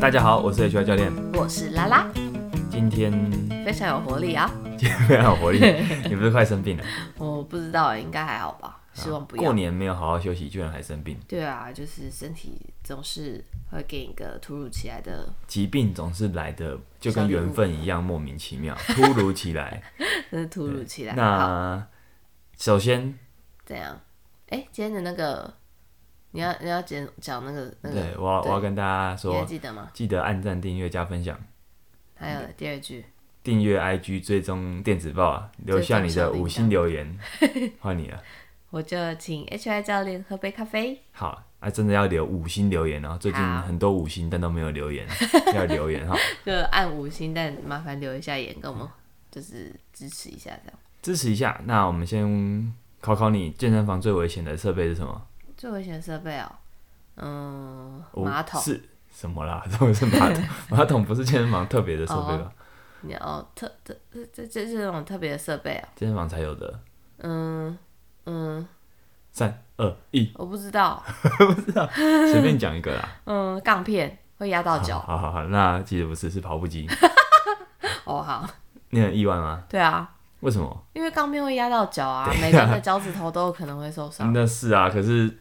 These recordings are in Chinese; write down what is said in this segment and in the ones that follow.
大家好，我是 HY 教练。我是拉拉，今天非常有活力啊！今天非常有活力，你不是快生病了？我不知道，应该还好吧？希望不要。过年没有好好休息，居然还生病，对啊，就是身体总是会给你一个突如其来的，疾病总是来的就跟缘分一样莫名其妙，突如其来。真是突如其来。那首先，怎样？哎，今天的那个，你要你要讲讲那个那个，对我要我要跟大家你还说，记得吗？记得按赞、订阅、加分享，还有第二句，订阅 IG 追踪电子报啊，留下你的五星留言，换你了。我就请 HI 教练喝杯咖啡。好，啊，真的要留五星留言哦。最近好很多五星，但都没有留言，要留言哈。就按五星，但麻烦留一下言，跟我们就是支持一下，这样。支持一下。那我们先考考你，健身房最危险的设备是什么？最危险的设备哦，嗯，五马桶。是什么啦？怎么是马桶？马桶不是健身房特别的设备吧？你哦，特特这这这是那种特别的设备啊。健身房才有的。嗯嗯，三二一，我 不知道。随便讲一个啦。嗯，杠片会压到脚。好好好，那其实不是，是跑步机。哦，好，你很意外吗？对啊，为什么？因为杠片会压到脚啊，每个人的脚趾头都有可能会受伤。那是啊，可是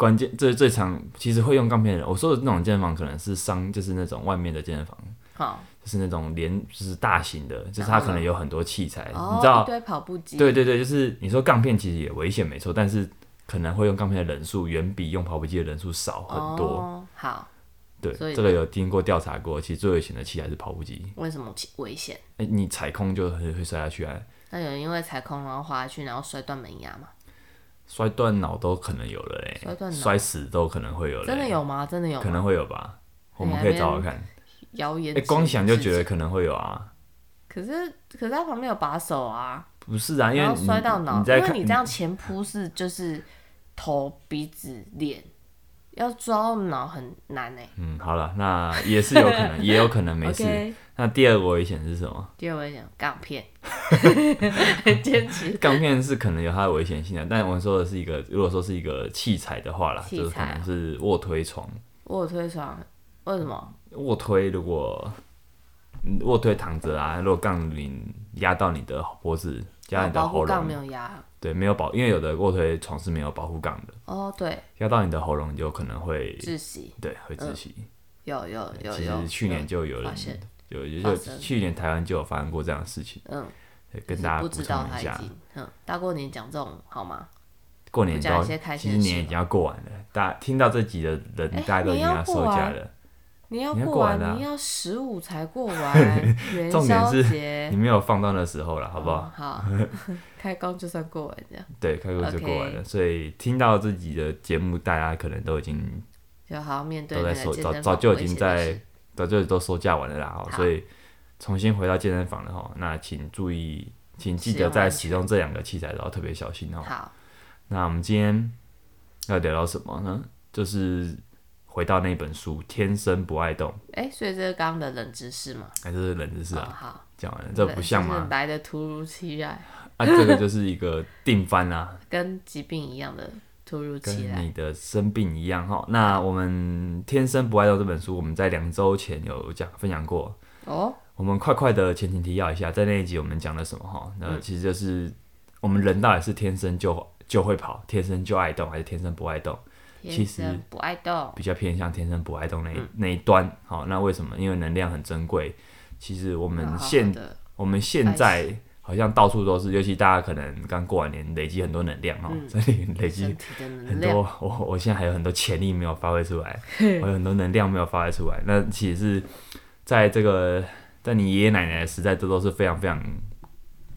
关键这最常其实会用杠片的人，我说的那种健身房可能是商，就是那种外面的健身房，好，就是那种连就是大型的，就是它可能有很多器材，哦，你知道一？堆跑步机。对对对，就是你说杠片其实也危险没错，但是可能会用杠片的人数远比用跑步机的人数少很多。哦，好，对，这个有经过调查过，其实最危险的器材是跑步机。为什么其危险？哎、你踩空就很会摔下去啊，那有人因为踩空然后滑下去，然后摔断门牙吗？摔断脑都可能有了嘞、摔断脑摔死都可能会有嘞、真的有吗？真的有吗？可能会有吧。我们可以找找看。哎、谣言止。光想就觉得可能会有啊。可是可是他旁边有把手啊，不是啊，因为然后你摔到脑，你在看因为你这样前扑是就是头、鼻子、脸，要抓到脑很难哎、嗯，好了，那也是有可能，也有可能没事。OK，那第二个危险是什么？第二个危险杠片，很 坚持。钢片是可能有它的危险性的，但我们说的是一个，如果说是一个器材的话啦，器材啊就是可能是卧推床。卧推床为什么？卧推如果嗯卧推躺着啊，如果杠铃压到你的脖子，压你的喉保护杠没咙，有压。对，没有保，因为有的卧推床是没有保护杠的，哦，对，压到你的喉咙就可能会，窒息，对，会窒息。有有有其有。实去年就有人发现有有就发生去年台湾就有发生过这样的事情，嗯，对，跟大家补充一下。嗯，大过年讲这种好吗？过年都要讲一些开其实年已经要过完了，大家听到这集的人，哎大家都已经要要收假了。你要过完，你要十五才过完 元重点宵是节你，没有放到那时候了，好不好？哦好，开工就算过完这样，对，开工就过完了。所以听到自己的节目，大家可能都已经就好好面对都在收，那个健早早就已经在早就都收假完了啦。哦所以重新回到健身房了哈，那请注意，请记使得在使用这两个器材的时候特别小心哦。好，那我们今天要聊到什么呢？就是回到那本书《天生不爱动》，哎，所以这是刚刚的冷知识嘛？哎，这是冷知识哦啊，好，讲完了，这不像就是吗？来的突如其来，啊，这个就是一个定番啊，跟疾病一样的突如其来。跟你的生病一样哈。那我们《天生不爱动》这本书，我们在两周前有讲分享过。哦，我们快快的前情提要一下，在那一集我们讲了什么哈？那嗯其实就是我们人到底是天生就就会跑，天生就爱动，还是天生不爱动？其实不爱动，比较偏向天生不爱动那一、那一端。好，那为什么？因为能量很珍贵。其实我们现我们现在好像到处都是，尤其大家可能刚过完年，累积很多能量哦，这里累积很，多，我我现在还有很多潜力没有发挥出来，我有很多能量没有发挥出来。那其实是在这个在你爷爷奶奶的时代，这都是非常非常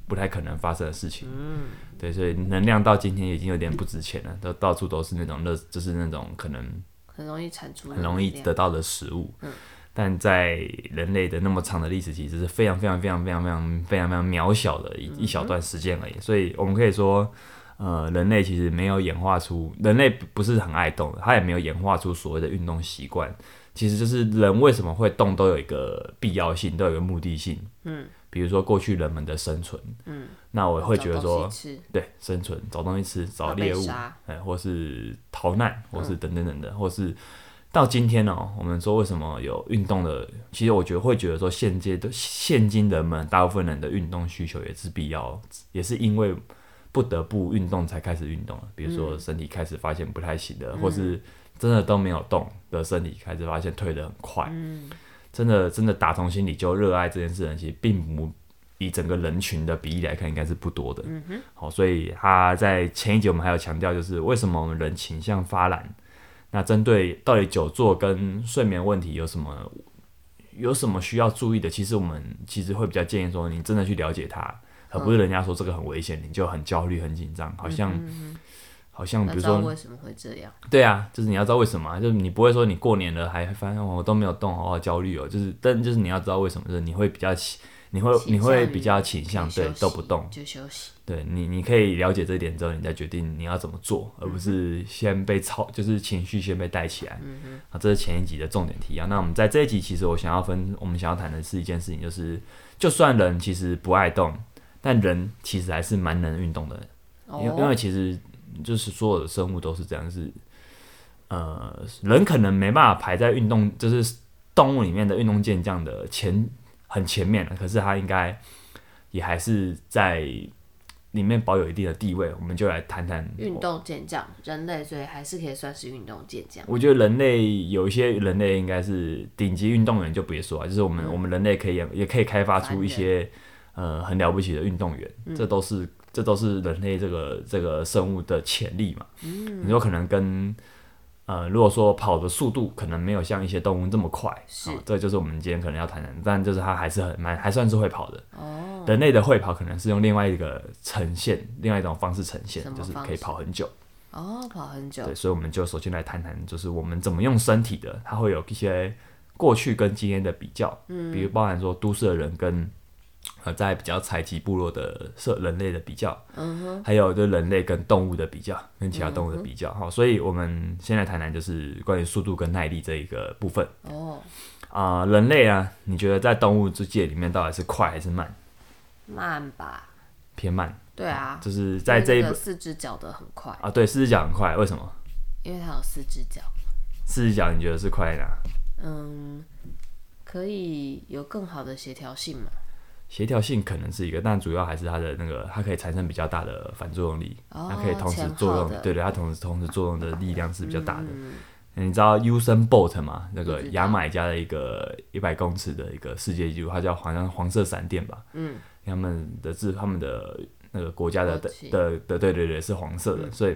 不太可能发生的事情。嗯，对，所以能量到今天已经有点不值钱了，都到处都是那种乐，就是那种可能很容易产出很容易得到的食物。嗯但在人类的那么长的历史期，只是非常非常非常非常非常非常非常渺小的一一小段时间而已。所以我们可以说，呃，人类其实没有演化出，人类不是很爱动的，他也没有演化出所谓的运动习惯。其实就是人为什么会动，都有一个必要性，都有一个目的性。嗯，比如说过去人们的生存，嗯，那我会觉得说，对，生存找东西吃，找猎物，哎，或是逃难，或是等等等的，或是到今天呢、我们说为什么有运动的？其实我觉得会觉得说，现阶的现今人们大部分人的运动需求也是必要，也是因为不得不运动才开始运动了。比如说身体开始发现不太行的，或是真的都没有动的身体开始发现退得很快。真的真的打从心里就热爱这件事其实并不以整个人群的比例来看，应该是不多的。好，所以他在前一节我们还有强调，就是为什么我们人倾向发懒。那针对到底久坐跟睡眠问题有什么有什么需要注意的？其实我们其实会比较建议说，你真的去了解它，而不是人家说这个很危险，你就很焦虑、很紧张，好像、好像比如说为什么会这样？对啊，就是你要知道为什么啊、就是你不会说你过年了还发现哦我都没有动，好好焦虑哦，就是但就是你要知道为什么，就是你会比较起，你会你会比较倾向对都不动，就休息。对你，你可以了解这一点之后，你再决定你要怎么做，而不是先被操，就是情绪先被带起来。啊，这是前一集的重点提啊。那我们在这一集，其实我想要分，我们想要谈的是一件事情，就是就算人其实不爱动，但人其实还是蛮能运动的。因为因哦为其实就是所有的生物都是这样，是呃，人可能没办法排在运动，就是动物里面的运动健将的前很前面了，可是他应该也还是在里面保有一定的地位。我们就来谈谈运动健将，人类所以还是可以算是运动健将。我觉得人类有一些人类应该是顶级运动员，就别说啊，就是我们、我们人类可以也也可以开发出一些呃很了不起的运动员，这都是这都是人类这个这个生物的潜力嘛。你说可能跟呃，如果说跑的速度可能没有像一些动物这么快，是哦这就是我们今天可能要谈的，但就是它还是很蛮还算是会跑的。哦，人类的会跑可能是用另外一个呈现，另外一种方式呈现就是可以跑很久。哦，跑很久对，，所以我们就首先来谈谈，就是我们怎么用身体的，它会有一些过去跟今天的比较，嗯，比如包含说都市的人跟呃在比较采集部落的社人类的比较，嗯哼，还有就人类跟动物的比较，跟其他动物的比较，好、所以我们先来谈谈就是关于速度跟耐力这一个部分哦，啊、人类啊，你觉得在动物之界里面到底是快还是慢？慢吧？偏慢，对啊，就是在这一四只脚的很快，啊，对，四只脚很快，为什么？因为它有四只脚，四只脚你觉得是快在哪？嗯，可以有更好的协调性嘛？协调性可能是一个，但主要还是它的那个，它可以产生比较大的反作用力，哦它可以同时作用，的对对，它同时同时作用的力量是比较大的。你知道 Usain Bolt 吗？那个牙买加的一个一百公尺的一个世界纪录，它叫好像黄色闪电吧？嗯，他们的字，他们的那个国家的的的的，对对对，是黄色的，所以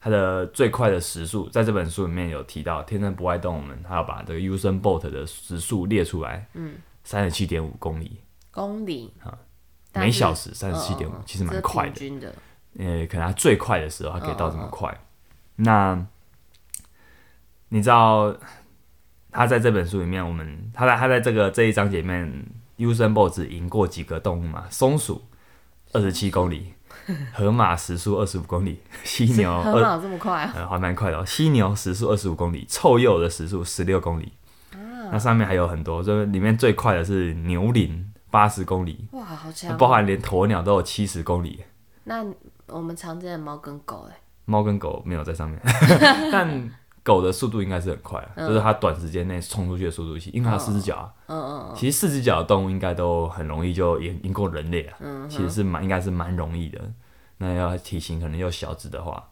它的最快的时速，在这本书里面有提到，天生不爱动物们，他要把这个 Usain Bolt 的时速列出来，嗯，三十七点五公里公里啊每小时，三十七点五其实蛮快的。呃，可能他最快的时候，他可以到这嗯么快。那你知道他在这本书里面，我们他在他在这个这一章节里面，Usain Bolt 只赢过几个动物嘛？松鼠二十七公里，河马时速二十五公里，犀牛二河马有这么快啊？呃还蛮快的、哦，犀牛时速二十五公里，臭鼬的时速十六公里。啊那上面还有很多，就是里面最快的是牛羚八十公里，哇，好强哦！包含连鸵鸟都有七十公里。那我们常见的猫跟狗，哎，猫跟狗没有在上面，但狗的速度应该是很快啊，就是它短时间内冲出去的速度，因为它有四只脚啊。嗯嗯其实四只脚的动物应该都很容易就赢赢过人类啊，嗯，其实是蛮应该是蛮容易的。那要体型可能又小只的话，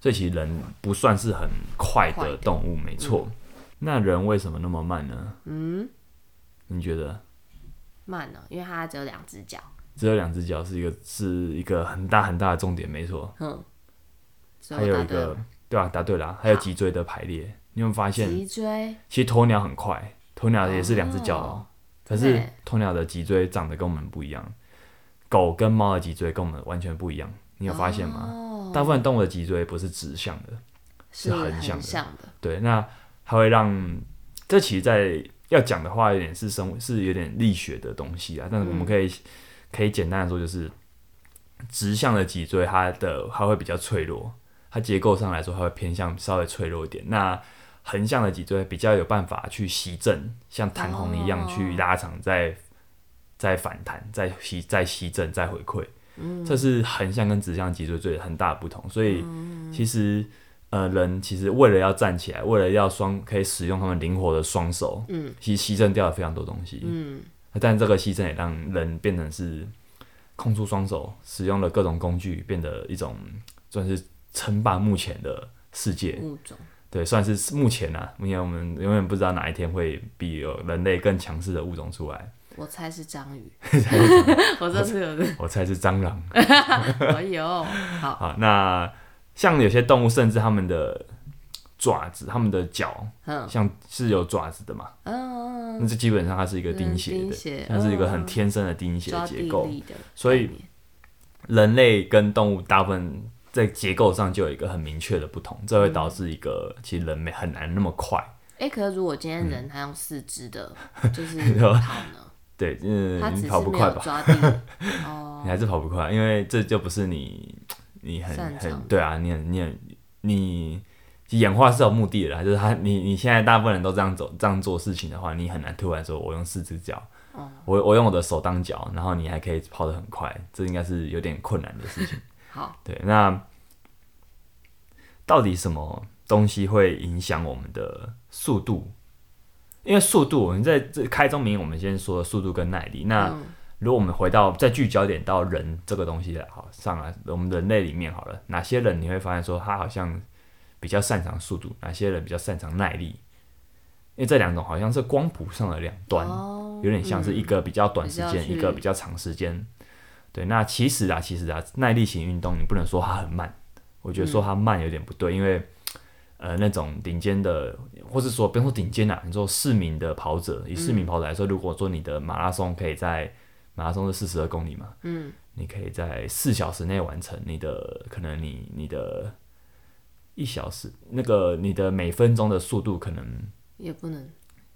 所以其实人不算是很快的动物，没错。那人为什么那么慢呢？嗯，你觉得？慢呢，因为它只有两只脚，只有两只脚是一个是一个很大很大的重点，没错。嗯，还有一个对啊，答对了啊，还有脊椎的排列，你有没有发现？脊椎其实鸵鸟很快，鸵鸟也是两只脚哦，可是鸵鸟的脊椎长得跟我们不一样，狗跟猫的脊椎跟我们完全不一样，你有发现吗？哦，大部分动物的脊椎不是直向的，是横向的，对，那它会让这其实，在要讲的话，有点是生是有点力学的东西啊，但是我们可以、可以简单的说，就是直向的脊椎，它的它会比较脆弱，它结构上来说，它会偏向稍微脆弱一点。那横向的脊椎比较有办法去吸震，像弹簧一样去拉长，再再反弹，再吸再吸震，再回馈。这是横向跟直向脊椎最很大的不同。所以其实呃，人其实为了要站起来，为了要双可以使用他们灵活的双手，嗯，其实牺牲掉了非常多东西，嗯，但这个牺牲也让人变成是空出双手，使用了各种工具，变得一种算是称霸目前的世界，物种，对，算是目前啊，目前我们永远不知道哪一天会比有人类更强势的物种出来。我猜是章鱼，我这次有的，我猜是蟑螂。哎呦，好，好，那像有些动物，甚至它们的爪子、它们的脚，嗯。像是有爪子的嘛，嗯，那这基本上它是一个嗯钉鞋的，它是一个很嗯天生的钉鞋结构。所以人类跟动物大部分在结构上就有一个很明确的不同，这会导致一个其实人没很难那么快。哎，可是如果今天嗯。人他用四肢的，就是跑呢，对，嗯，他你只是跑不快吧？哦，你还是跑不快，因为这就不是你你很很对啊，你很你很你演化是有目的的啦，就是他你你现在大部分人都这样走这样做事情的话，你很难突然说我用四只脚，哦我我用我的手当脚，然后你还可以跑得很快，这应该是有点困难的事情。好，对，那到底什么东西会影响我们的速度？因为速度，我们在这开宗明义，我们先说速度跟耐力。那嗯如果我们回到再聚焦点到人这个东西来好上来，我们人类里面好了，哪些人你会发现说他好像比较擅长速度，哪些人比较擅长耐力？因为这两种好像是光谱上的两端，哦有点像是一个比较短时间，一个比较长时间。对，那其实啊，其实啊，耐力型运动你不能说它很慢，我觉得说它慢有点不对，因为呃那种顶尖的，或是说不用说顶尖啊，你说市民的跑者，以市民跑者来说，如果说你的马拉松可以在马拉松是四十二公里嘛，嗯，你可以在四小时内完成你的，可能你你的一小时那个你的每分钟的速度可能也不能，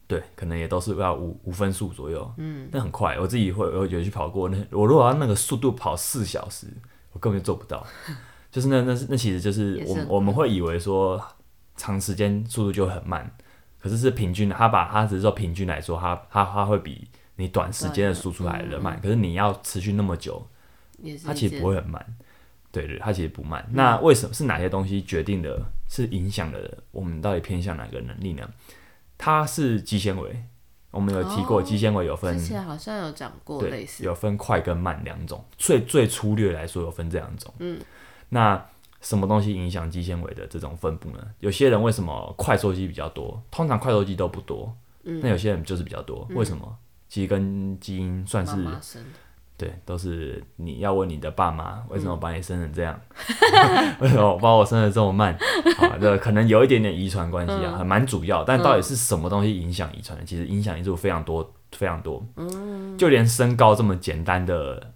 对，可能也都是要五五分速左右，嗯，那很快。我自己会，我有去跑过，那我如果要那个速度跑四小时，我根本就做不到。就是那那那其实就是我们我们会以为说长时间速度就很慢，可是是平均的，他把他只是说平均来说，他他他会比你短时间的输出来的慢。可是你要持续那么久，它其实不会很慢。对对，它其实不慢。那为什么是哪些东西决定的，是影响了我们到底偏向哪个能力呢？它是肌纤维，我们有提过，哦肌纤维有分之前好像有讲过类，似，有分快跟慢两种。最最粗略来说，有分这两种。嗯，那什么东西影响肌纤维的这种分布呢？有些人为什么快收肌比较多？通常快收肌都不多。嗯那有些人就是比较多，为什么？其实跟基因算是对，都是你要问你的爸妈，为什嗯么把你生成这样？为什么把我生的这么慢？啊，这可能有一点点遗传关系嗯啊，还蛮主要。但到底是什么东西影响遗传的？其实影响因素非常多，非常多。嗯就连身高这么简单的、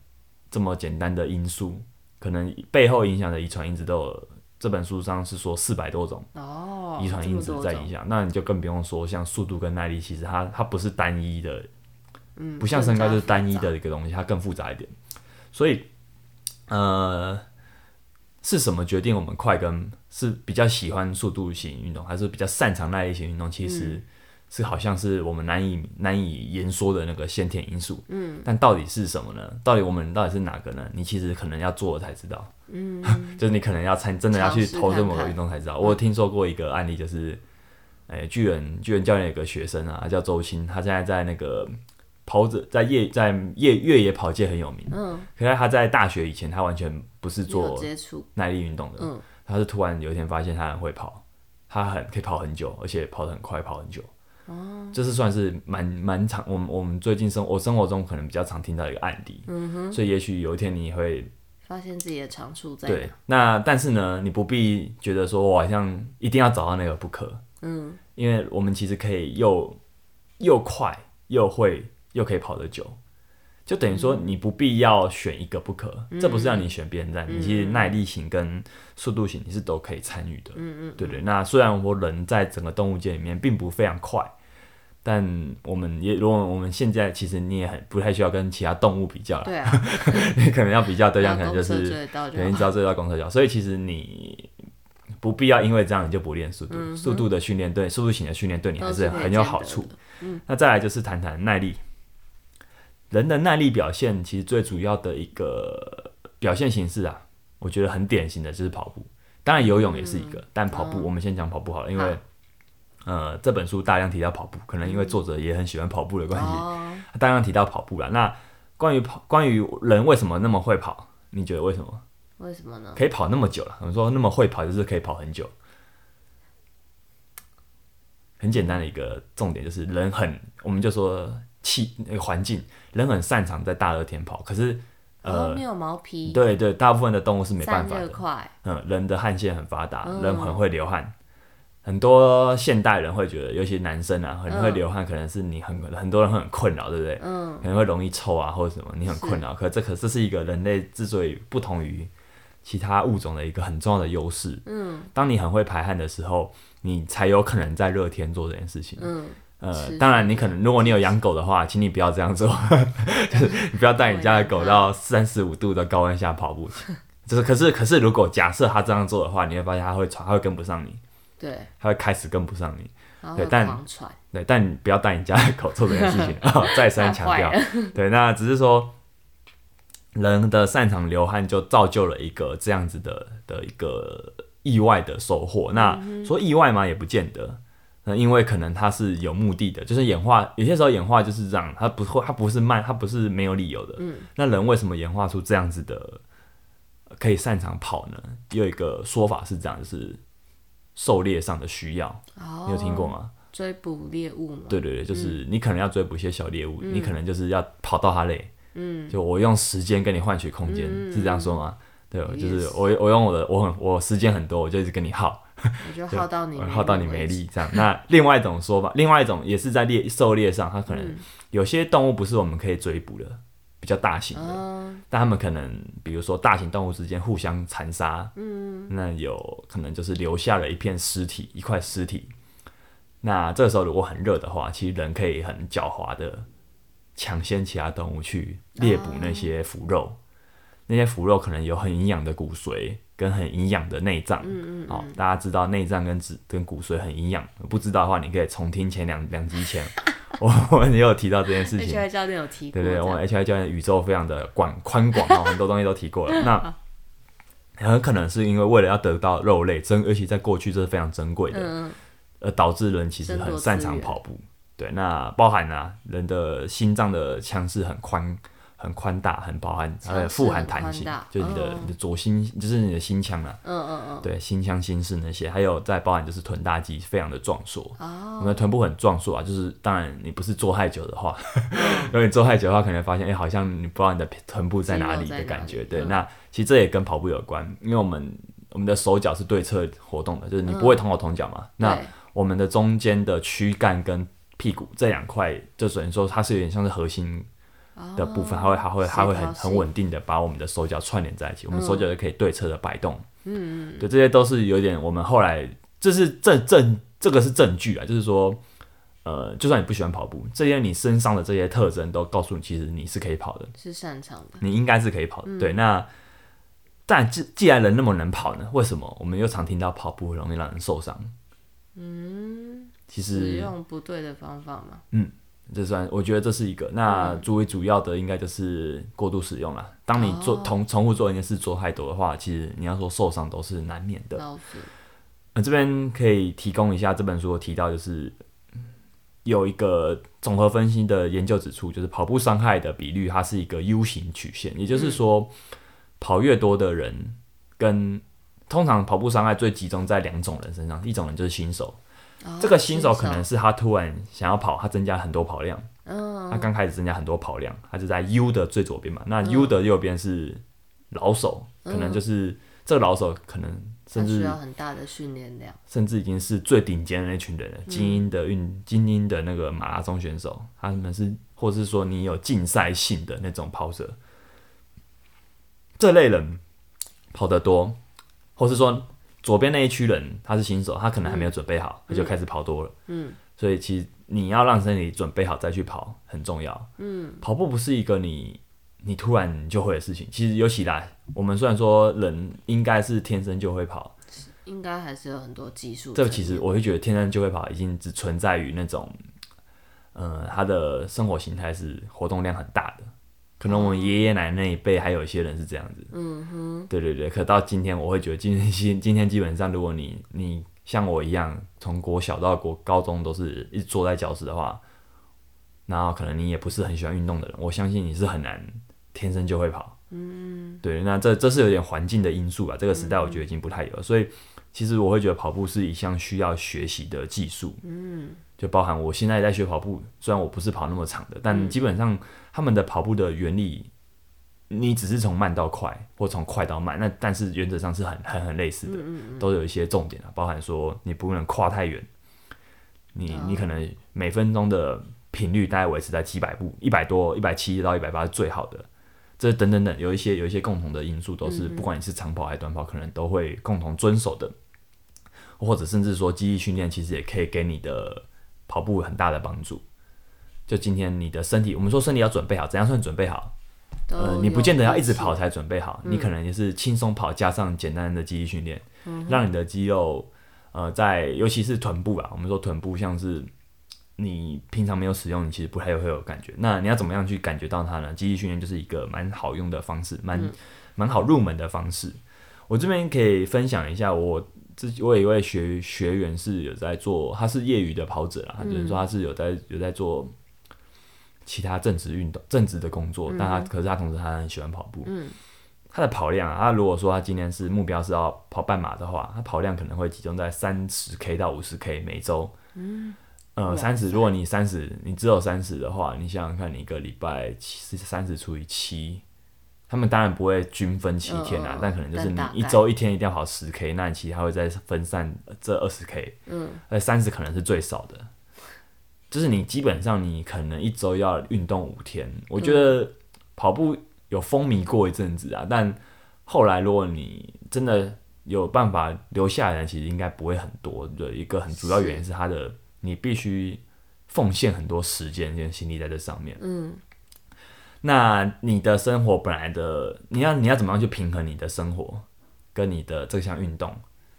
这么简单的因素，可能背后影响的遗传因子都有。这本书上是说四百多种哦，遗传因子在影响，响，那你就更不用说像速度跟耐力，其实它它不是单一的嗯，不像身高就是单一的一个东西，它更复杂一点。所以，呃，是什么决定我们快跟是比较喜欢速度型运动，还是比较擅长那一型运动？其嗯实是好像是我们难以难以言说的那个先天因素。嗯，但到底是什么呢？到底我们到底是哪个呢？你其实可能要做了才知道。嗯，就是你可能要参真的要去投这某个运动才知道。我有听说过一个案例，就是，哎、巨人巨人教练有个学生啊，叫周青，他现在在那个跑者在业在业越野跑界很有名。嗯，可是他在大学以前，他完全不是做，耐力运动的。嗯，他是突然有一天发现他很会跑，他很可以跑很久，而且跑得很快，跑很久。哦，这是算是蛮蛮常，我们我们最近生我生活中可能比较常听到一个案例。嗯哼，所以也许有一天你会发现自己的长处在对，那但是呢，你不必觉得说我好像一定要找到那个不可，嗯，因为我们其实可以又又快又会又可以跑得久，就等于说你不必要选一个不可，这不是让你选边站，你其实耐力型跟速度型你是都可以参与的，嗯嗯，对对。那虽然我人在整个动物界里面并不非常快。但我们也，如果我们现在其实你也很不太需要跟其他动物比较了，对啊，你 可能要比较对象 可能就是追得到就对，你好只要追到公车脚，所以其实你不必要因为这样你就不练速度，速度的训练对速度型的训练对你还是很有好处。嗯。那再来就是谈谈耐力，人的耐力表现其实最主要的一个表现形式啊，我觉得很典型的就是跑步。当然游泳也是一个，但跑哦步、我们先讲跑步好了，因为呃这本书大量提到跑步，可能因为作者也很喜欢跑步的关系，哦，大量提到跑步了。那关于跑，关于人为什么那么会跑，你觉得为什么为什么呢？可以跑那么久了？我们说那么会跑，就是可以跑很久。很简单的一个重点就是人很，我们就说气那个环境，人很擅长在大热天跑，可是呃，哦没有毛皮，对对，大部分的动物是没办法的。快，嗯，人的汗腺很发达，嗯人很会流汗。很多现代人会觉得，尤其男生啊，很会流汗，可能是你很很多人会很困扰，对不对？嗯，可能会容易臭啊，或者什么，你很困扰。可这可这是一个人类之所以不同于其他物种的一个很重要的优势。嗯，当你很会排汗的时候，你才有可能在热天做这件事情。嗯，呃，当然，你可能如果你有养狗的话，请你不要这样做，就是你不要带你家的狗到三十五度的高温下跑步。就是，可是，可是，如果假设他这样做的话，你会发现他会喘，他会跟不上你，对，他会开始跟不上你。对但，对，但你不要带你家的狗做这件事情啊、再三强调。对，那只是说人的擅长流汗，就造就了一个这样子的的一个意外的收获。那说意外嘛？也不见得。那因为可能它是有目的的，就是演化，有些时候演化就是这样，它不会，它不是慢，它不是没有理由的。嗯，那人为什么演化出这样子的呃可以擅长跑呢？有一个说法是这样，就是狩猎上的需要，哦，你有听过吗？追捕猎物吗？对对对，就是你可能要追捕一些小猎物，你可能就是要跑到它累，嗯，就我用时间跟你换取空间，嗯是这样说吗？对，就是我我用我的我很我时间很多，我就一直跟你耗，我就 耗到你耗到你没力这样。那另外一种说法，另外一种也是在猎狩猎上，它可能嗯。有些动物不是我们可以追捕的，比较大型的，嗯。但他们可能比如说大型动物之间互相残杀，嗯，那有可能就是留下了一片尸体，一块尸体。那这时候如果很热的话，其实人可以很狡猾的抢先其他动物去猎捕那些腐肉，那些腐肉可能有很营养的骨髓跟很营养的内脏。嗯嗯好、大家知道内脏跟脂跟骨髓很营养，不知道的话，你可以重听前两两集前，我我们也有提到这件事情。，H I 教练有提过对对，我们，H I 教练宇宙非常的广宽广哦，很多东西都提过了。那 很可能是因为为了要得到肉类珍，而且在过去这是非常珍贵的，嗯而导致人其实很擅长跑步。对，那包含啊，人的心脏的腔室很宽、很宽大、很包含，腔室还有富含弹性，就是你的、嗯。你的左心，就是你的心腔啊，嗯嗯嗯，对，心腔、心室那些，还有再包含就是臀大肌非常的壮硕。哦，我们的臀部很壮硕啊，就是当然你不是坐太久的话，嗯。如果你做太久的话，可能发现哎、好像你不知道你的臀部在哪里的感觉。对，嗯那其实这也跟跑步有关，因为我们我们的手脚是对侧活动的，就是你不会同手同脚嘛。那我们的中间的躯干跟屁股这两块，就等于说它是有点像是核心的部分，它会它会它会很很稳定的把我们的手脚串联在一起，我们手脚就可以对侧的摆动。嗯对，这些都是有点我们后来这是证证这个是证据啊，就是说。呃，就算你不喜欢跑步，这些你身上的这些特征都告诉你，其实你是可以跑的，是擅长的，你应该是可以跑的。对，那但既既然人那么能跑呢，为什么我们又常听到跑步容易让人受伤？嗯，其使实用不对的方法嘛，这算，我觉得这是一个。那嗯作为主要的，应该就是过度使用了。当你做同重重复做一件事做太多的话，其实你要说受伤都是难免的。老鼠，呃，这边可以提供一下这本书有提到，就是嗯有一个综合分析的研究指出，就是跑步伤害的比率，它是一个 U 型曲线，也就是说，跑越多的人跟通常跑步伤害最集中在两种人身上，一种人就是新手，哦这个新手可能是他突然想要跑，他增加很多跑量，嗯，他刚开始增加很多跑量，他就在 U 的最左边嘛，那 U 的右边是老手，可能就是这个老手可能甚至需要很大的训练量，甚至已经是最顶尖的那群人精英的运精英的那个马拉松选手，他们是或是说你有竞赛性的那种跑者，这类人跑得多，或是说左边那一区人他是新手，他可能还没有准备好，他就开始跑多了，嗯所以其实你要让身体准备好再去跑很重要。嗯，跑步不是一个你你突然就会的事情，其实尤其来我们虽然说人应该是天生就会跑。应该还是有很多技术。这个其实我会觉得天生就会跑已经只存在于那种，呃，他的生活形态是活动量很大的，可能我们爷爷奶奶那一辈还有一些人是这样子。嗯哼。对对对，可到今天，我会觉得今天今 今天基本上，如果你你像我一样，从国小到国高中都是一直坐在教室的话，然后可能你也不是很喜欢运动的人，我相信你是很难天生就会跑。嗯。对，那这这是有点环境的因素吧。这个时代我觉得已经不太有了，所以其实我会觉得跑步是一项需要学习的技术。嗯。就包含我现在在学跑步，虽然我不是跑那么长的，但基本上他们的跑步的原理，你只是从慢到快，或从快到慢，那但是原则上是很很很类似的，都有一些重点啊，包含说你不能跨太远，你你可能每分钟的频率大概维持在几百步，一百多、一百七到一百八是最好的，这等等等，有一些有一些共同的因素，都是不管你是长跑还是短跑，可能都会共同遵守的，或者甚至说记忆训练，其实也可以给你的。跑步很大的帮助。就今天你的身体，我们说身体要准备好，怎样算准备好？呃，你不见得要一直跑才准备好，你可能也是轻松跑加上简单的肌力训练，让你的肌肉，呃，在尤其是臀部啊，我们说臀部像是你平常没有使用，你其实不太会有感觉。那你要怎么样去感觉到它呢？肌力训练就是一个蛮好用的方式，蛮蛮好入门的方式。我这边可以分享一下我。自己我有一位学学员是有在做，他是业余的跑者啦，就是说他是有在有在做其他正职运动、正职的工作，但他可是他同时他很喜欢跑步。嗯，他的跑量啊，他如果说他今天是目标是要跑半马的话，他跑量可能会集中在三十 K 到五十 K 每周。嗯，呃，三十，如果你三十，你只有三十的话，你想想看，你一个礼拜七三十除以七。他们当然不会均分七天啊，但可能就是你一周一天一定要跑十 K，那你其他会再分散这二十 K，嗯，呃，三十可能是最少的，就是你基本上你可能一周要运动五天。我觉得跑步有风靡过一阵子啊，但后来如果你真的有办法留下来，其实应该不会很多。的一个很主要原因是它的你必须奉献很多时间跟心力在这上面，嗯。那你的生活本来的，你要你要怎么样去平衡你的生活跟你的这项运动？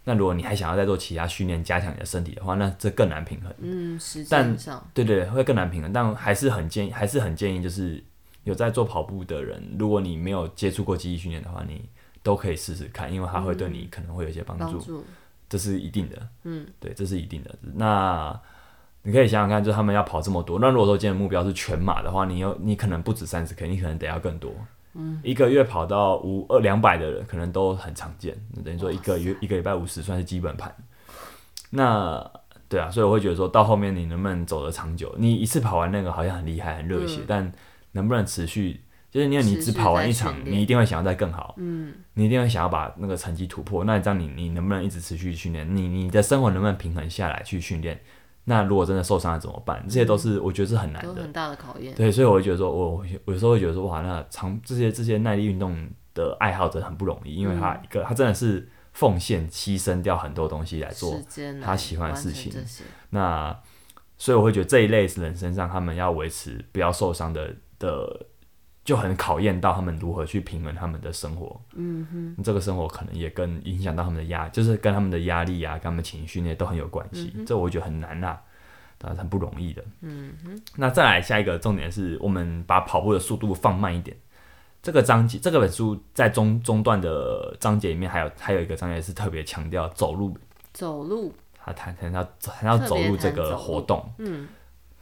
那如果你还想要再做其他训练加强你的身体的话，那这更难平衡。嗯，实际上，对对，会更难平衡。但还是很建议，还是很建议，就是有在做跑步的人，如果你没有接触过记忆训练的话，你都可以试试看，因为它会对你可能会有一些帮助，这是一定的。嗯，对，这是一定的。那。你可以想想看，就他们要跑这么多，那如果说今天目标是全马的话，你有你可能不止三十 K，你可能得要更多。嗯，一个月跑到五二两百的人，可能都很常见。等于说一个月一个礼拜五十算是基本盘。那对啊，所以我会觉得说到后面你能不能走得长久？你一次跑完那个好像很厉害很热血，但能不能持续？就是因为你只跑完一场，你一定会想要再更好。嗯，你一定会想要把那个成绩突破。那这样你你能不能一直持续训练？你你的生活能不能平衡下来去训练？那如果真的受伤了怎么办？这些都是我觉得是很难的，很大的考验。对，所以我会觉得说，我有时候会觉得说，哇，那长这些这些耐力运动的爱好者很不容易，因为他一个他真的是奉献牺牲掉很多东西来做他喜欢的事情。那所以我会觉得这一类人身上，他们要维持不要受伤的的。就很考验到他们如何去平衡他们的生活，嗯哼，这个生活可能也跟影响到他们的压，就是跟他们的压力啊，跟他们情绪那些都很有关系。这我觉得很难啊，当然很不容易的。嗯哼，那再来下一个重点是我们把跑步的速度放慢一点。这个章节，这个本书在中中段的章节里面，还有还有一个章节是特别强调走路，走路，他谈谈到谈到走路这个活动。嗯，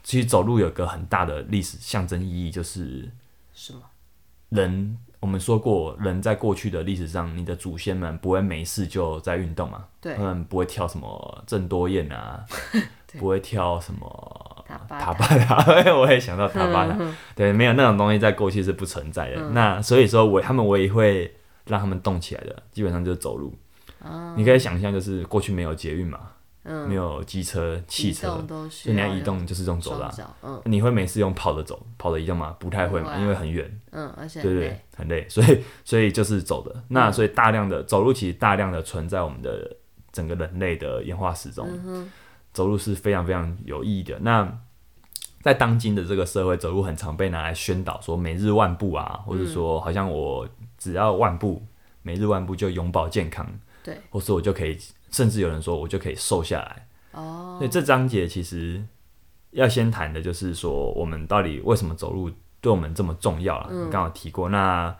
其实走路有个很大的历史象征意义，就是。什么？人，我们说过，人在过去的历史上，你的祖先们不会没事就在运动嘛？对，他们不会跳什么郑多燕啊，不会跳什么塔巴塔。我也想到塔巴塔，对，没有那种东西在过去是不存在的。那所以说，我他们我也会让他们动起来的，基本上就是走路。你可以想象，就是过去没有捷运嘛。没有机车、汽车，就你要移动就是这种走嗯，你会每次用跑的走，跑的移动吗？不太会嘛，因为很远。嗯，而且对对，很累，所以所以就是走的。那所以大量的走路其实大量的存在我们的整个人类的演化史中，走路是非常非常有意义的。那在当今的这个社会，走路很常被拿来宣导说每日万步啊，或者说好像我只要万步，每日万步就永保健康，对，或是我就可以。甚至有人说，我就可以瘦下来。哦，所以这章节其实要先谈的就是说，我们到底为什么走路对我们这么重要了。刚好提过，那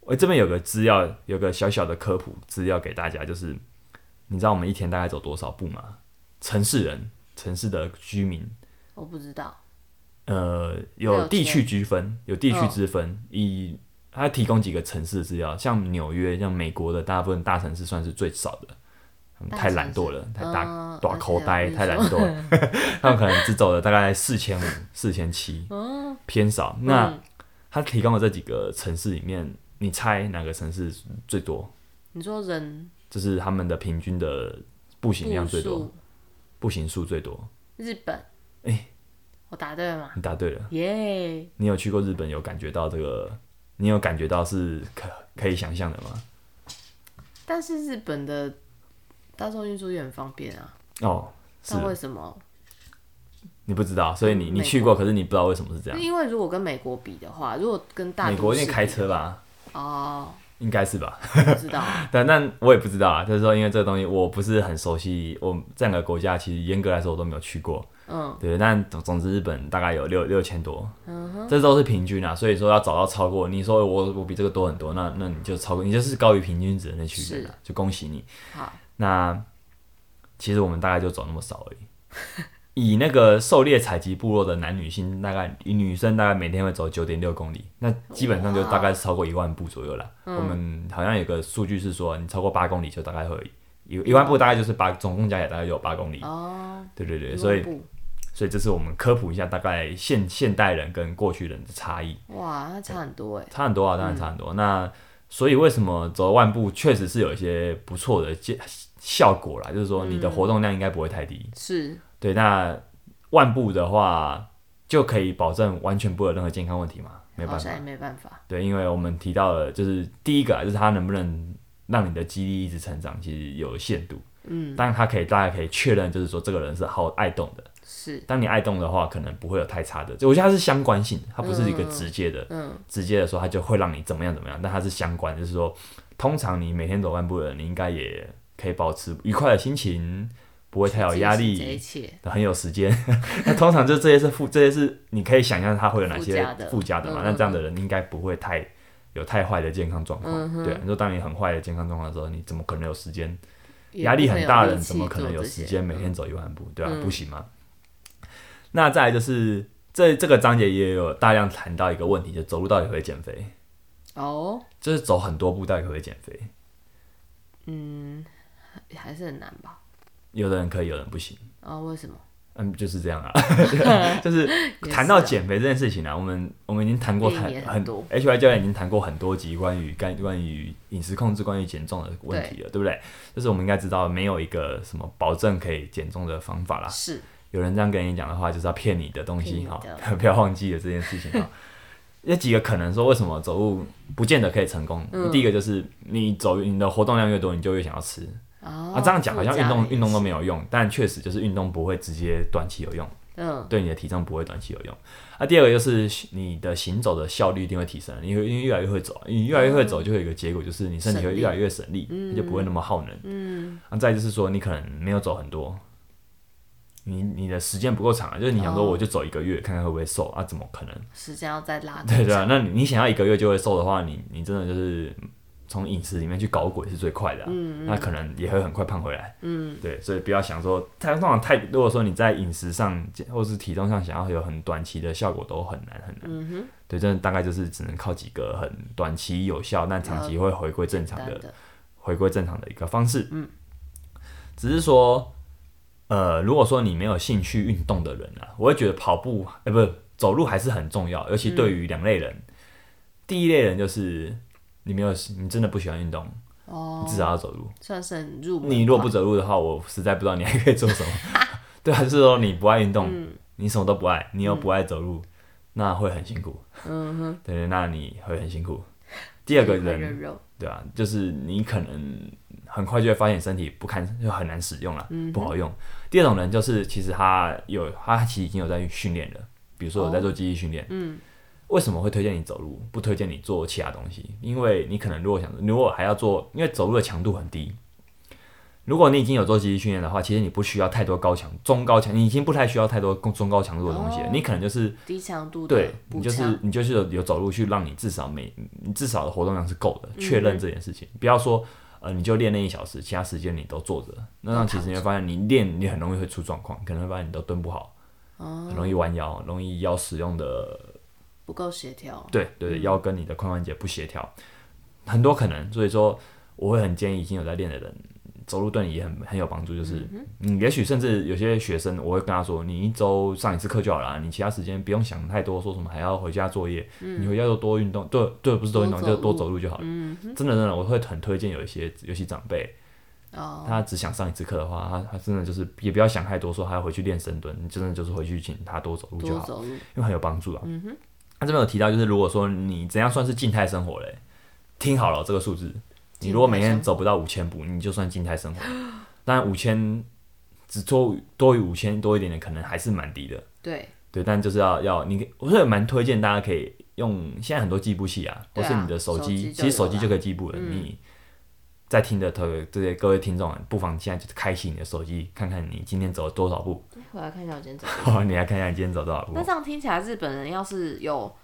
我这边有个资料，有个小小的科普资料给大家，就是你知道我们一天大概走多少步吗？城市人，城市的居民，我不知道。呃，有地区区分，有地区之分。以他提供几个城市的资料，像纽约，像美国的大部分大城市算是最少的。太懒惰了，太大大口呆，太懒惰了。他们可能只走了大概四千五、四千七，偏少。那他提供的这几个城市里面，你猜哪个城市最多？你说人，就是他们的平均的步行量最多，步行数最多。日本。哎，我答对了吗？你答对了，耶！你有去过日本，有感觉到这个？你有感觉到是可可以想象的吗？但是日本的。大众运输也很方便啊。哦，那为什么？你不知道，所以你你去过，可是你不知道为什么是这样。因为如果跟美国比的话，如果跟大美国应该开车吧？哦，应该是吧？不知道。但但我也不知道啊，就是说，因为这个东西我不是很熟悉，我这两个国家其实严格来说我都没有去过。嗯，对。但总总之，日本大概有六六千多，嗯哼，这都是平均啊。所以说要找到超过，你说我我比这个多很多，那那你就超过，你就是高于平均值的那群人了，就恭喜你。好。那其实我们大概就走那么少而已。以那个狩猎采集部落的男女性，大概女生大概每天会走九点六公里，那基本上就大概是超过一万步左右了。我们好像有个数据是说，你超过八公里就大概会有一万步，大概就是八，总共加起来大概有八公里。哦，对对对，所以所以这是我们科普一下，大概现现代人跟过去人的差异。哇，那差很多哎，差很多啊，当然差很多。那所以为什么走万步确实是有一些不错的效效果啦？就是说你的活动量应该不会太低。是对，那万步的话就可以保证完全不会有任何健康问题嘛？没办法，没办法。对，因为我们提到了，就是第一个就是它能不能让你的肌力一直成长，其实有限度。嗯，但它可以，大家可以确认，就是说这个人是好爱动的。是，当你爱动的话，可能不会有太差的。就我觉得它是相关性，它不是一个直接的，嗯，直接的说它就会让你怎么样怎么样，但它是相关，就是说，通常你每天走万步的人，你应该也可以保持愉快的心情，不会太有压力，很有时间。那通常就这些是附，这些是你可以想象它会有哪些附加的嘛？那这样的人应该不会太有太坏的健康状况。对，你说当你很坏的健康状况的时候，你怎么可能有时间？压力很大的人怎么可能有时间每天走一万步？对吧？不行吗？那再来就是这这个章节也有大量谈到一个问题，就走路到底会减肥？哦，就是走很多步到底会减肥？嗯，还是很难吧。有的人可以，有人不行。哦，为什么？嗯，就是这样啊。就是谈到减肥这件事情啊，我们我们已经谈过很很多，H Y 教练已经谈过很多集关于关关于饮食控制、关于减重的问题了，对不对？就是我们应该知道，没有一个什么保证可以减重的方法啦。是。有人这样跟你讲的话，就是要骗你的东西哈，不要忘记了这件事情哈。有几个可能说，为什么走路不见得可以成功？第一个就是你走你的活动量越多，你就越想要吃。啊，这样讲好像运动运动都没有用，但确实就是运动不会直接短期有用。嗯，对你的体重不会短期有用。啊，第二个就是你的行走的效率一定会提升，因为因为越来越会走，你越来越会走，就会有一个结果，就是你身体会越来越省力，就不会那么耗能。嗯，啊，再就是说你可能没有走很多。你你的时间不够长啊，就是你想说我就走一个月看看会不会瘦啊？怎么可能？时间要再拉。对对啊，那你想要一个月就会瘦的话，你你真的就是从饮食里面去搞鬼是最快的，嗯那可能也会很快胖回来。嗯，对，所以不要想说太通常太，如果说你在饮食上或是体重上想要有很短期的效果，都很难很难。对，真的大概就是只能靠几个很短期有效，但长期会回归正常的回归正常的一个方式。嗯，只是说。呃，如果说你没有兴趣运动的人啊，我会觉得跑步，哎，不是走路还是很重要，尤其对于两类人。第一类人就是你没有，你真的不喜欢运动，哦，你至少要走路，算是很入你如果不走路的话，我实在不知道你还可以做什么。对，还是说你不爱运动，你什么都不爱，你又不爱走路，那会很辛苦。嗯哼，对，那你会很辛苦。第二个人，对啊，就是你可能很快就会发现身体不堪，就很难使用了，不好用。第二种人就是其实他有他其实已经有在训练了，比如说有在做记忆训练。嗯，为什么会推荐你走路，不推荐你做其他东西？因为你可能如果想，如果还要做，因为走路的强度很低，如果你已经有做肌力训练的话，其实你不需要太多高强、中高强，你已经不太需要太多中高强度的东西了。哦你可能就是低强度的对你就是你就是有有走路去让你至少每你至少的活动量是够嗯。的，确认这件事情，不要说呃你就练那一小时，其他时间你都坐着，那样其实你会发现你练你很容易会出状况，可能会发现你都蹲不好，哦。很容易弯腰，容易腰使用的不够协调。对对对，腰跟你的髋关节不协调，很多可能，所以说我会很建议已经有在练的人，走路对你也很很有帮助。就是，嗯，也许甚至有些学生，我会跟他说，你一周上一次课就好了，你其他时间不用想太多，说什么还要回家作业，你回家就多运动，对对，不是多运动，多就是多走路就好了。真的真的，我会很推荐有一些尤其长辈，哦，他只想上一次课的话，他他真的就是也不要想太多，说还要回去练深蹲，你真的就是回去请他多走路就好。因为很有帮助啊。嗯哼，他这边有提到，就是如果说你怎样算是静态生活嘞？听好了这个数字，你如果每天走不到五千步，你就算静态生活。当然五千只多多于五千多一点点，可能还是蛮低的。对，对，但就是要要你，我是蛮推荐大家可以用现在很多计步器啊，或是你的手机，其实手机就可以计步了。你在听的各位这些各位听众啊，不妨现在就是开启你的手机，看看你今天走了多少步。回来看一下我今天走多少。你来看一下你今天走多少步那，这样听起来，日本人要是有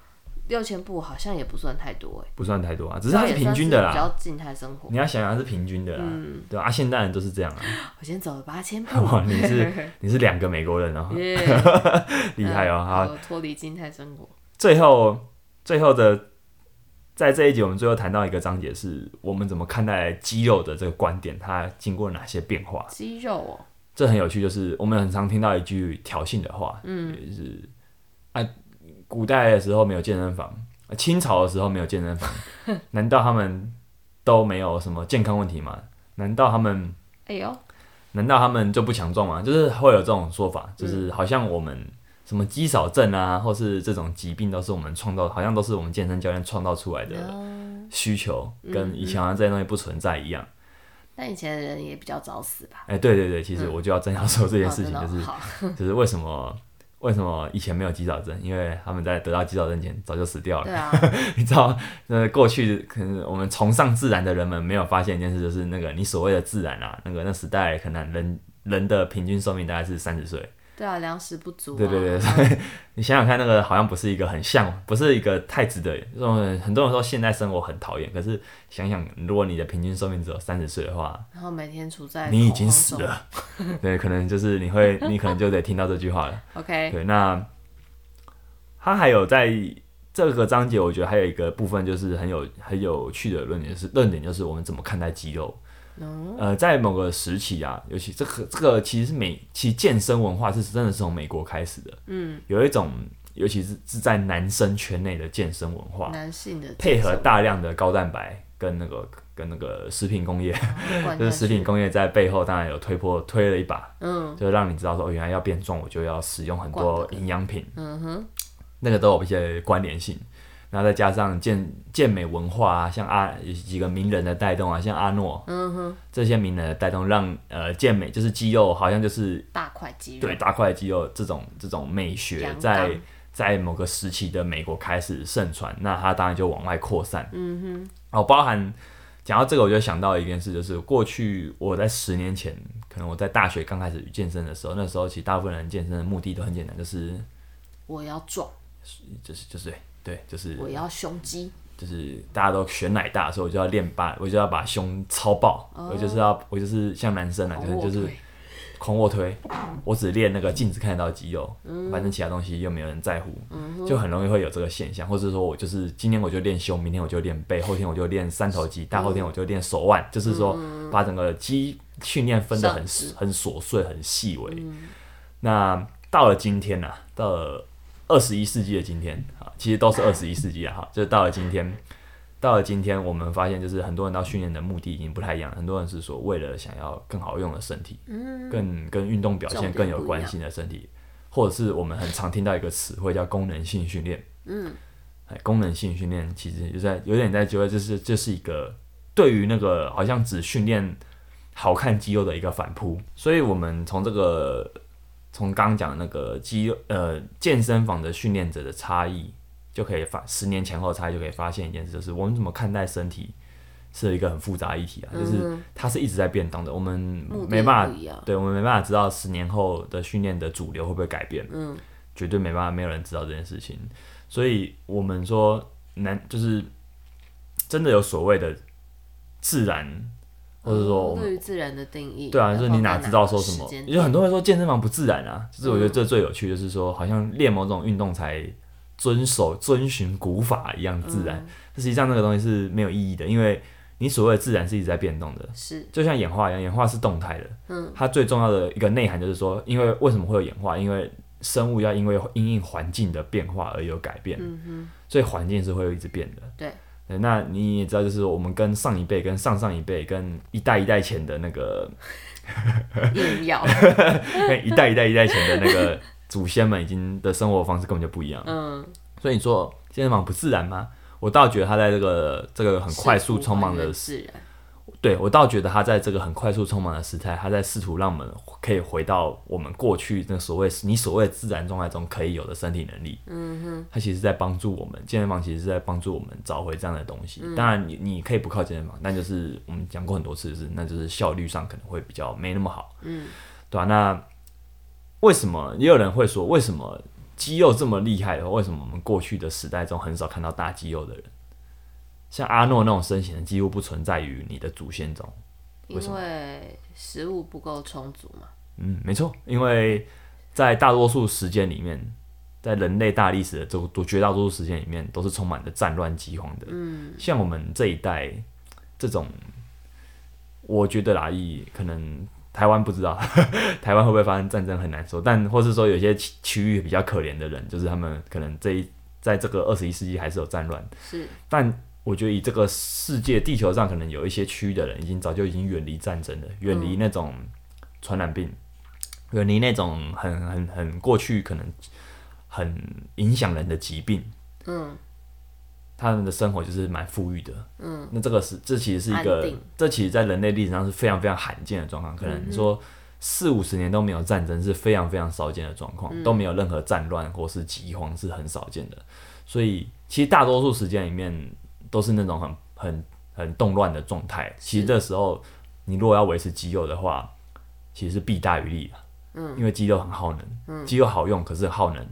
六千步，好像也不算太多哎，不算太多啊，只是它是平均的啦。比较静态生活。你要想想它是平均的啦，嗯对吧、啊？现代人都是这样啊。我今天走了八千步，哇，你是 你是两个美国人哦，耶，厉害哦。好，好，脱离静态生活。最后最后的在这一集，我们最后谈到一个章节，是我们怎么看待肌肉的这个观点，它经过哪些变化？肌肉哦，这很有趣，就是我们很常听到一句挑衅的话，嗯，就是啊，古代的时候没有健身房，啊清朝的时候没有健身房，难道他们都没有什么健康问题吗？难道他们哎呦，难道他们就不强壮吗？就是会有这种说法，就是好像我们什么肌少症啊，或是这种疾病都是我们创造，好像都是我们健身教练创造出来的需求，跟以前好像这些东西不存在一样。那以前的人也比较早死吧？哎、对对对，其实我就要正要说这件事情，哦就是 就是为什么为什么以前没有鸡早症？因为他们在得到鸡早症前早就死掉了。对啊，你知道，那，过去可能我们崇尚自然的人们没有发现一件事，就是那个你所谓的自然啊，那个那时代可能人人的平均寿命大概是三十岁。对啊，粮食不足、啊。对对对，所以 你想想看，那个好像不是一个很像，不是一个太值得。这种很多人说现代生活很讨厌，可是想想，如果你的平均寿命只有三十岁的话，然后每天处在你已经。死了。对，可能就是你会，你可能就得听到这句话了。OK，对，那他还有在这个章节，我觉得还有一个部分就是很有很有趣的论点，是论点就是我们怎么看待肌肉。呃，在某个时期啊，尤其这个这个其实是美，其实健身文化是真的是从美国开始的。嗯，有一种，尤其是是在男生圈内的健身文化，男性的配合大量的高蛋白跟那个跟那个食品工业，灌就是食品工业在背后当然有推波推了一把，嗯。就让你知道说，哦，原来要变壮，我就要使用很多营养品，嗯哼，那个都有一些关联性。然后再加上健健美文化啊，像阿有几个名人的带动啊，像阿诺，嗯哼，这些名人的带动，让呃健美就是肌肉好像就是大块肌肉，对大块肌肉这种这种美学在在某个时期的美国开始盛传，那它当然就往外扩散。嗯哼，哦，包含讲到这个，我就想到一件事，就是过去我在十年前，可能我在大学刚开始健身的时候，那时候其实大部分人健身的目的都很简单，就是我要壮，就是就是对对，就是我要胸肌，就是大家都选奶大，所以我就要练把，我就要把胸超爆，我就是要我就是像男生啊，就是就是狂卧推我只练那个镜子看得到肌肉，反正其他东西又没有人在乎，就很容易会有这个现象，或者说我就是今天我就练胸，明天我就练背，后天我就练三头肌，大后天我就练手腕，就是说把整个肌训练分得很很琐碎、很细微。那到了今天呢、啊，到了二十一世纪的今天啊，其实都是二十一世纪了，哈，就是到了今天。到了今天，我们发现就是很多人到训练的目的已经不太一样，很多人是说为了想要更好用的身体，更跟运动表现更有关系的身体，或者是我们很常听到一个词汇叫功能性训练。嗯，哎，功能性训练其实就在有点在觉得这是这是一个对于那个好像只训练好看肌肉的一个反扑，所以我们从这个从刚刚讲的那个肌肉呃健身房的训练者的差异。就可以发十年前后的差异就可以发现一件事，就是我们怎么看待身体是一个很复杂的议题啊，就是嗯它是一直在变动的，我们没办法，对我们没办法知道十年后的训练的主流会不会改变，嗯，绝对没办法，没有人知道这件事情，所以我们说难就是真的有所谓的自然，或者说我们对于自然的定义，对啊，要就是你哪知道说什么放在哪个时？间因为很多人说健身房不自然啊，就是我觉得嗯。这最有趣，就是说好像练某种运动才遵守遵循古法一样自然，嗯。实际上那个东西是没有意义的，因为你所谓的自然是一直在变动的，是。就像演化一样，演化是动态的。嗯，它最重要的一个内涵就是说，因为为什么会有演化？因为生物要因为因应环境的变化而有改变，嗯哼，所以环境是会一直变的。对。对，那你也知道，就是我们跟上一辈、跟上上一辈、跟一代一代前的那个 硬要，跟一代一代一代前的那个祖先们已经的生活方式根本就不一样。嗯，所以你说健身房不自然吗？我倒觉得他在这个这个很快速匆忙的自然，对我倒觉得他在这个很快速匆忙的时代，他在试图让我们可以回到我们过去那所谓你所谓自然状态中可以有的身体能力。嗯哼，他其实在帮助我们，健身房其实是在帮助我们找回这样的东西。嗯当然你，你可以不靠健身房，但就是我们讲过很多次，就是那就是效率上可能会比较没那么好，嗯，对吧、那为什么也有人会说，为什么肌肉这么厉害的话，为什么我们过去的时代中很少看到大肌肉的人？像阿诺那种身形的几乎不存在于你的祖先中。为因为食物不够充足嘛，嗯，没错，因为在大多数时间里面，在人类大历史的这绝大多数时间里面，都是充满着战乱饥荒的。嗯，像我们这一代这种，我觉得啦，以可能台湾不知道 台湾会不会发生战争很难说，但或是说有些区区域比较可怜的人，就是他们可能这一在这个二十一世纪还是有战乱，是，但我觉得以这个世界地球上可能有一些区域的人，已经早就已经远离战争了，远离那种传染病，远离那种很很很过去可能很影响人的疾病。嗯他们的生活就是蛮富裕的，嗯，那这个是这其实是一个，这其实在人类历史上是非常非常罕见的状况。可能说四五十年都没有战争是非常非常少见的状况，都没有任何战乱或是饥荒是很少见的。所以其实大多数时间里面都是那种很很很动乱的状态。其实这时候你如果要维持肌肉的话，其实是弊大于利的。嗯，因为肌肉很耗能，肌肉好用，可是耗能。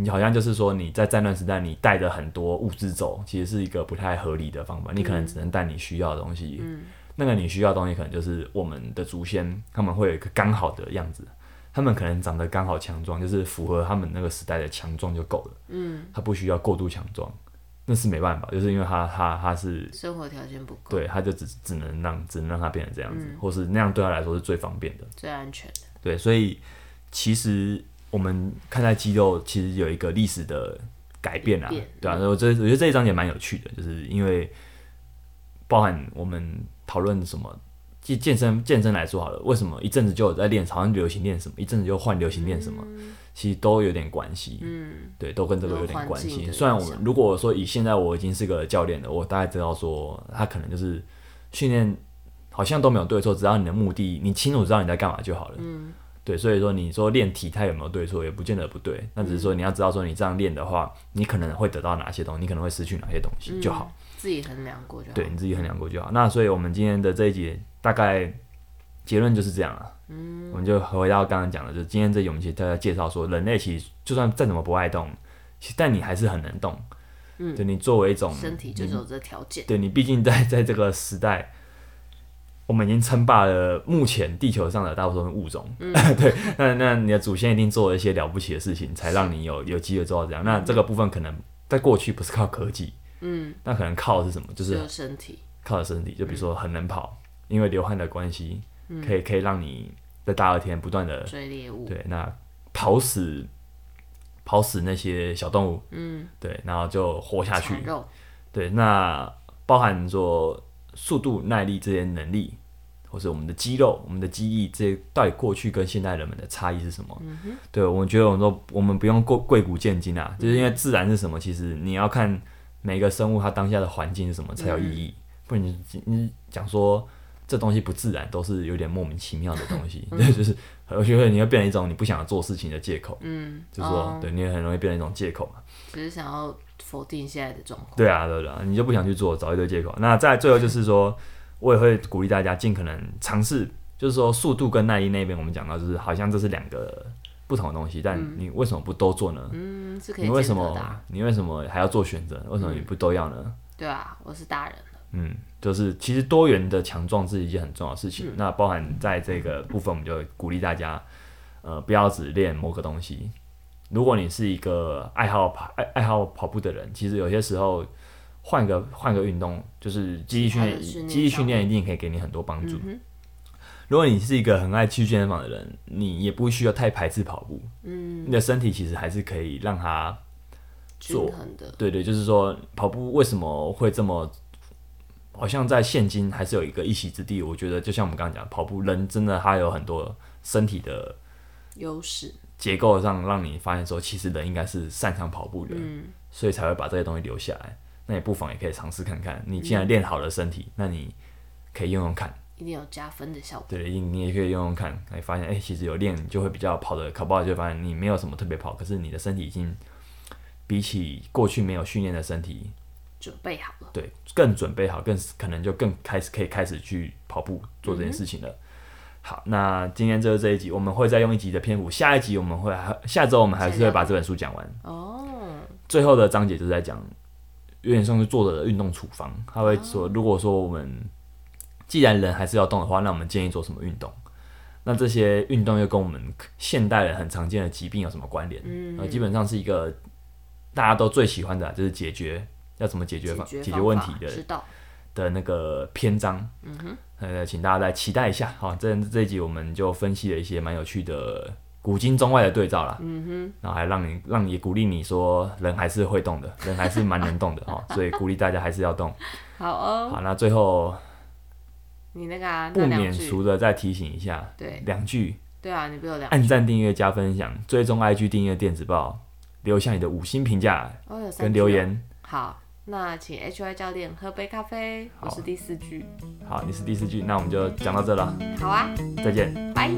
你好像就是说你在战乱时代，你带着很多物资走，其实是一个不太合理的方法。你可能只能带你需要的东西，嗯。那个你需要的东西可能就是我们的祖先，他们会有一个刚好的样子，他们可能长得刚好强壮，就是符合他们那个时代的强壮就够了，嗯，他不需要过度强壮，那是没办法，就是因为他他他是生活条件不够，对，他就只只能让只能让他变成这样子，嗯。或是那样对他来说是最方便的。最安全的，对，所以其实我们看待肌肉，其实有一个历史的改变啊变，对啊，我这我觉得这一章也蛮有趣的，就是因为包含我们讨论什么。健健身健身来说好了，为什么一阵子就有在练，好像流行练什么，一阵子就换流行练什么，其实都有点关系。嗯，对，都跟这个有点关系。虽然我们如果说以现在我已经是个教练了，我大概知道说他可能就是训练好像都没有对错，只要你的目的你清楚知道你在干嘛就好了。嗯，对，所以说你说练体态有没有对错，也不见得不对。那只是说你要知道说你这样练的话，你可能会得到哪些东西，你可能会失去哪些东西就好。自己衡量过就好，对，你自己衡量过就好。那所以我们今天的这一集大概结论就是这样了。嗯，我们就回到刚刚讲的，就是今天这一集我们其实大家介绍说，人类其实就算再怎么不爱动，其实但你还是很能动。嗯对你作为一种身体就是有这条件，对你毕竟在在这个时代，我们已经称霸了目前地球上的大部分物种。嗯。对，那那你的祖先一定做了一些了不起的事情，才让你有有机会做到这样。那这个部分可能在过去不是靠科技，嗯，那可能靠的是什么？就是身体，靠的身体，就比如说很能跑，因为流汗的关系，可以可以让你在大热天不断的追猎物，对，那跑死跑死那些小动物，嗯，对，然后就活下去。对，那包含说速度、耐力这些能力，或是我们的肌肉、我们的记忆，这些到底过去跟现代人们的差异是什么？对，我们觉得我们说我们不用过贵古见今啊，就是因为自然是什么，其实你要看每个生物它当下的环境是什么才有意义，不然你你讲说。这东西不自然，都是有点莫名其妙的东西，对，就是我觉得你会变成一种你不想做事情的借口，嗯，就是说，哦对，你也很容易变成一种借口嘛。只是想要否定现在的状况。对啊，对啊，你就不想去做，找一堆借口。那在最后就是说，我也会鼓励大家尽可能尝试，就是说速度跟耐力那边，我们讲到就是好像这是两个不同的东西，但你为什么不都做呢？嗯，是可以你为什么你为什么还要做选择？为什么你不都要呢？对啊，我是大人了。嗯，就是其实多元的强壮是一件很重要的事情。那包含在这个部分，我们就鼓励大家，呃，不要只练某个东西。如果你是一个爱好跑爱爱好跑步的人，其实有些时候换个换个运动，就是肌力训练，肌力训练一定可以给你很多帮助。嗯，如果你是一个很爱去健身房的人，你也不需要太排斥跑步，嗯，你的身体其实还是可以让它均做对对，就是说跑步为什么会这么，好像在现今还是有一个一席之地。我觉得就像我们刚刚讲，跑步人真的他有很多身体的优势。结构上，让你发现说，其实人应该是擅长跑步的，嗯，所以才会把这些东西留下来。那也不妨也可以尝试看看。你既然练好了身体，那你可以用用看。一定有加分的效果。对，你你也可以用用看，你发现哎、其实有练，就会比较跑的，考不好就发现你没有什么特别跑，可是你的身体已经比起过去没有训练的身体准备好了，对，更准备好，更可能就更开始可以开始去跑步做这件事情了。好，那今天就是这一集，我们会再用一集的篇幅，下一集我们会还下周我们还是会把这本书讲完。哦，最后的章节就是在讲，有点像是作者的运动处方，他会说，如果说我们既然人还是要动的话，那我们建议做什么运动？那这些运动又跟我们现代人很常见的疾病有什么关联？嗯，呃，基本上是一个大家都最喜欢的啊，就是解决要怎么解决方解解决问题的，的那个篇章。嗯哼，呃，请大家来期待一下。好，这这一集我们就分析了一些蛮有趣的古今中外的对照啦。嗯哼，然后还让你让你鼓励你说，人还是会动的，人还是蛮能动的 哈。所以鼓励大家还是要动。好哦，好，那最后你那个啊，不免俗的再提醒一下，对两句：对啊，你不有两按赞、订阅、加分享，追踪 IG 订阅电子报，留下你的五星评价哦，跟。留言。好，那请 HY 教练喝杯咖啡，我是第四句。好，你是第四句，那我们就讲到这了，好啊，再见。拜。